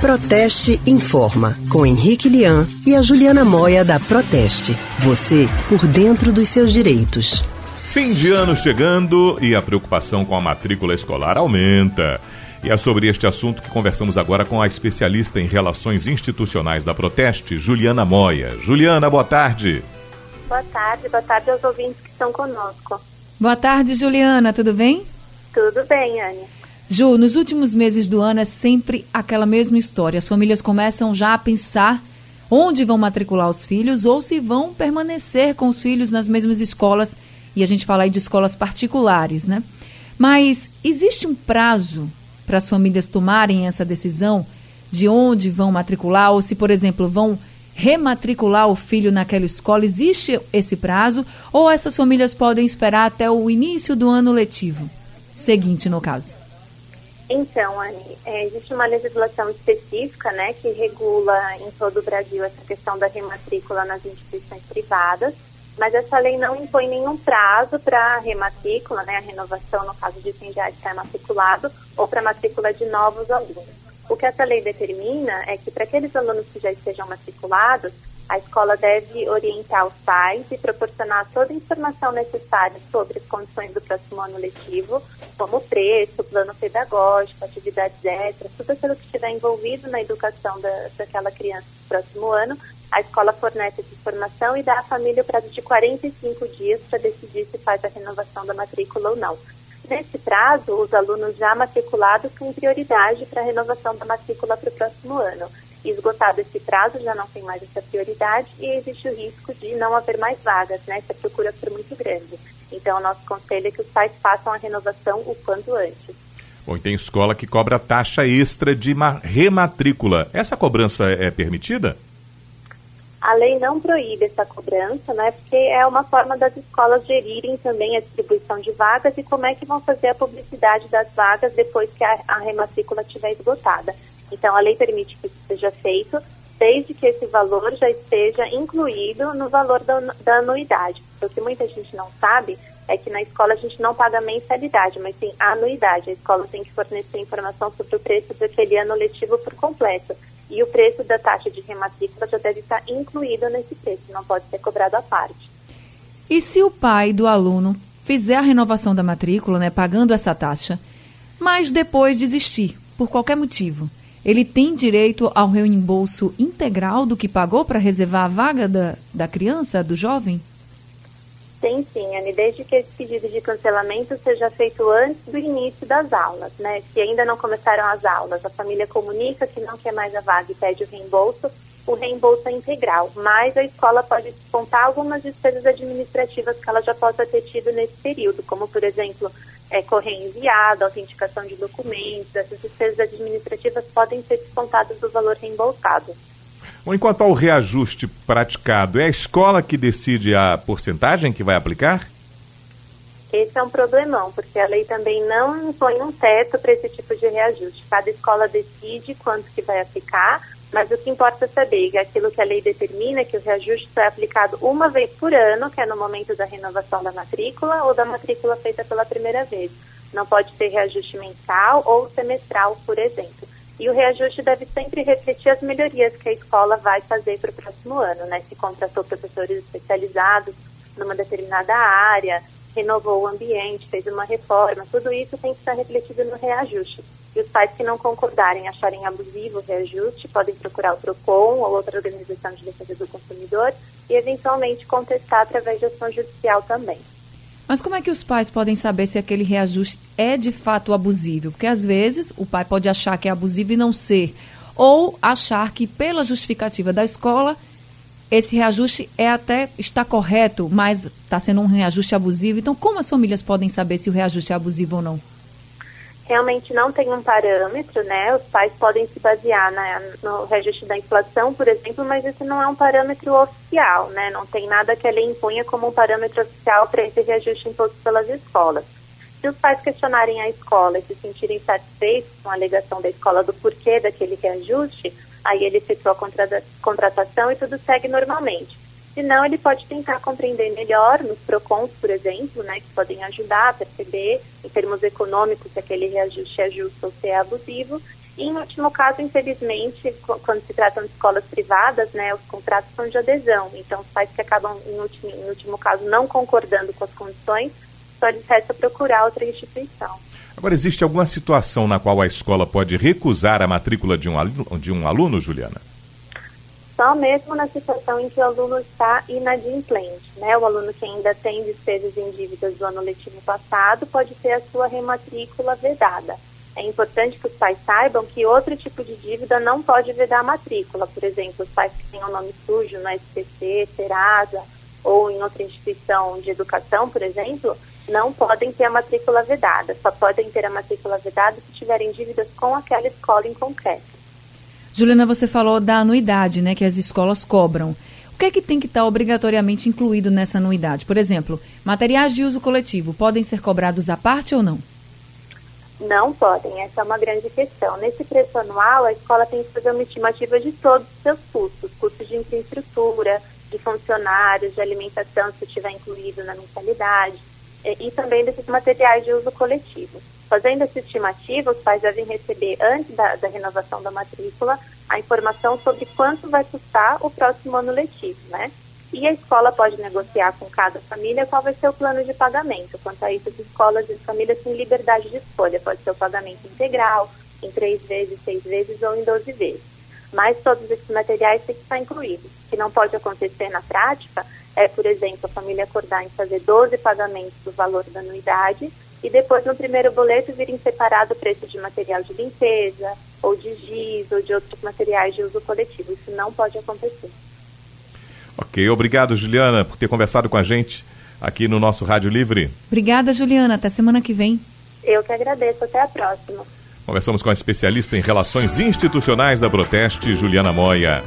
Proteste Informa, com Henrique Lian e a Juliana Moia da Proteste. Você por dentro dos seus direitos. Fim de ano chegando e a preocupação com a matrícula escolar aumenta. E é sobre este assunto que conversamos agora com a especialista em relações institucionais da Proteste, Juliana Moia. Juliana, boa tarde. Boa tarde, boa tarde aos ouvintes que estão conosco. Boa tarde, Juliana, tudo bem? Tudo bem, Anne. Ju, nos últimos meses do ano é sempre aquela mesma história. As famílias começam já a pensar onde vão matricular os filhos ou se vão permanecer com os filhos nas mesmas escolas. E a gente fala aí de escolas particulares, né? Mas existe um prazo para as famílias tomarem essa decisão de onde vão matricular ou se, por exemplo, vão rematricular o filho naquela escola? Existe esse prazo ou essas famílias podem esperar até o início do ano letivo? Seguinte, no caso. Então, Anne, é, existe uma legislação específica né, que regula em todo o Brasil essa questão da rematrícula nas instituições privadas, mas essa lei não impõe nenhum prazo para a rematrícula, né, a renovação no caso de quem já está matriculado, ou para a matrícula de novos alunos. O que essa lei determina é que para aqueles alunos que já estejam matriculados, a escola deve orientar os pais e proporcionar toda a informação necessária sobre as condições do próximo ano letivo, como preço, plano pedagógico, atividades extras, tudo aquilo que estiver envolvido na educação da, daquela criança no próximo ano. A escola fornece essa informação e dá à família o prazo de 45 dias para decidir se faz a renovação da matrícula ou não. Nesse prazo, os alunos já matriculados têm prioridade para a renovação da matrícula para o próximo ano esgotado esse prazo, já não tem mais essa prioridade e existe o risco de não haver mais vagas, né, se a procura for muito grande. Então, o nosso conselho é que os pais façam a renovação o quanto antes. Bom, e tem escola que cobra taxa extra de rematrícula. Essa cobrança é permitida? A lei não proíbe essa cobrança, né? Porque é uma forma das escolas gerirem também a distribuição de vagas e como é que vão fazer a publicidade das vagas depois que a, a rematrícula estiver esgotada. Então, a lei permite que isso seja feito, desde que esse valor já esteja incluído no valor da, da anuidade. O que muita gente não sabe é que na escola a gente não paga mensalidade, mas sim anuidade. A escola tem que fornecer informação sobre o preço daquele ano letivo por completo. E o preço da taxa de rematrícula já deve estar incluído nesse preço, não pode ser cobrado à parte. E se o pai do aluno fizer a renovação da matrícula, né, pagando essa taxa, mas depois desistir, por qualquer motivo, ele tem direito ao reembolso integral do que pagou para reservar a vaga da, da criança, do jovem? Tem sim, Anne, desde que esse pedido de cancelamento seja feito antes do início das aulas, né? Se ainda não começaram as aulas, a família comunica que não quer mais a vaga e pede o reembolso, o reembolso é integral, mas a escola pode descontar algumas despesas administrativas que ela já possa ter tido nesse período, como, por exemplo, é, correio enviado, autenticação de documentos, essas despesas administrativas podem ser descontadas do valor reembolsado. Bom, enquanto ao reajuste praticado, é a escola que decide a porcentagem que vai aplicar? Esse é um problemão, porque a lei também não impõe um teto para esse tipo de reajuste. Cada escola decide quanto que vai aplicar, mas o que importa saber é aquilo que a lei determina, que o reajuste é aplicado uma vez por ano, que é no momento da renovação da matrícula ou da matrícula feita pela primeira vez. Não pode ter reajuste mensal ou semestral, por exemplo. E o reajuste deve sempre refletir as melhorias que a escola vai fazer para o próximo ano, né? Se contratou professores especializados numa determinada área, renovou o ambiente, fez uma reforma, tudo isso tem que estar refletido no reajuste. E os pais que não concordarem, acharem abusivo o reajuste, podem procurar o PROCON ou outra organização de defesa do consumidor e, eventualmente, contestar através de ação judicial também. Mas como é que os pais podem saber se aquele reajuste é de fato abusivo? Porque às vezes o pai pode achar que é abusivo e não ser, ou achar que pela justificativa da escola esse reajuste é até está correto, mas está sendo um reajuste abusivo. Então, como as famílias podem saber se o reajuste é abusivo ou não? Realmente não tem um parâmetro, né? Os pais podem se basear na, no reajuste da inflação, por exemplo, mas esse não é um parâmetro oficial, né? Não tem nada que a lei impunha como um parâmetro oficial para esse reajuste imposto pelas escolas. Se os pais questionarem a escola e se sentirem satisfeitos com a alegação da escola do porquê daquele reajuste, aí ele efetua a contratação e tudo segue normalmente. Se não, ele pode tentar compreender melhor nos PROCONs, por exemplo, né, que podem ajudar a perceber, em termos econômicos, se aquele reajuste é justo ou se é abusivo, E, em último caso, infelizmente, quando se tratam de escolas privadas, né, os contratos são de adesão. Então, os pais que acabam, em último, em último caso, não concordando com as condições, só lhes resta procurar outra instituição. Agora, existe alguma situação na qual a escola pode recusar a matrícula de um aluno, de um aluno Juliana? Só mesmo na situação em que o aluno está inadimplente, né? O aluno que ainda tem despesas em dívidas do ano letivo passado pode ter a sua rematrícula vedada. É importante que os pais saibam que outro tipo de dívida não pode vedar a matrícula. Por exemplo, os pais que têm o nome sujo na SPC, Serasa ou em outra instituição de educação, por exemplo, não podem ter a matrícula vedada. Só podem ter a matrícula vedada se tiverem dívidas com aquela escola em concreto. Juliana, você falou da anuidade, né, que as escolas cobram. O que é que tem que estar obrigatoriamente incluído nessa anuidade? Por exemplo, materiais de uso coletivo podem ser cobrados à parte ou não? Não podem, essa é uma grande questão. Nesse preço anual, a escola tem que fazer uma estimativa de todos os seus custos, custos de infraestrutura, de funcionários, de alimentação, se estiver incluído na mensalidade, e também desses materiais de uso coletivo. Fazendo essa estimativa, os pais devem receber, antes da, da, renovação da matrícula, a informação sobre quanto vai custar o próximo ano letivo, né? E a escola pode negociar com cada família qual vai ser o plano de pagamento. Quanto a isso, as escolas e as famílias têm liberdade de escolha. Pode ser o pagamento integral, em três vezes, seis vezes ou em doze vezes. Mas todos esses materiais têm que estar incluídos. O que não pode acontecer na prática é, por exemplo, a família acordar em fazer 12 pagamentos do valor da anuidade e depois no primeiro boleto virem separado o preço de material de limpeza, ou de giz, ou de outros materiais de uso coletivo. Isso não pode acontecer. Ok, obrigado Juliana por ter conversado com a gente aqui no nosso Rádio Livre. Obrigada Juliana, até semana que vem. Eu que agradeço, até a próxima. Conversamos com a especialista em relações institucionais da Proteste, Juliana Moia.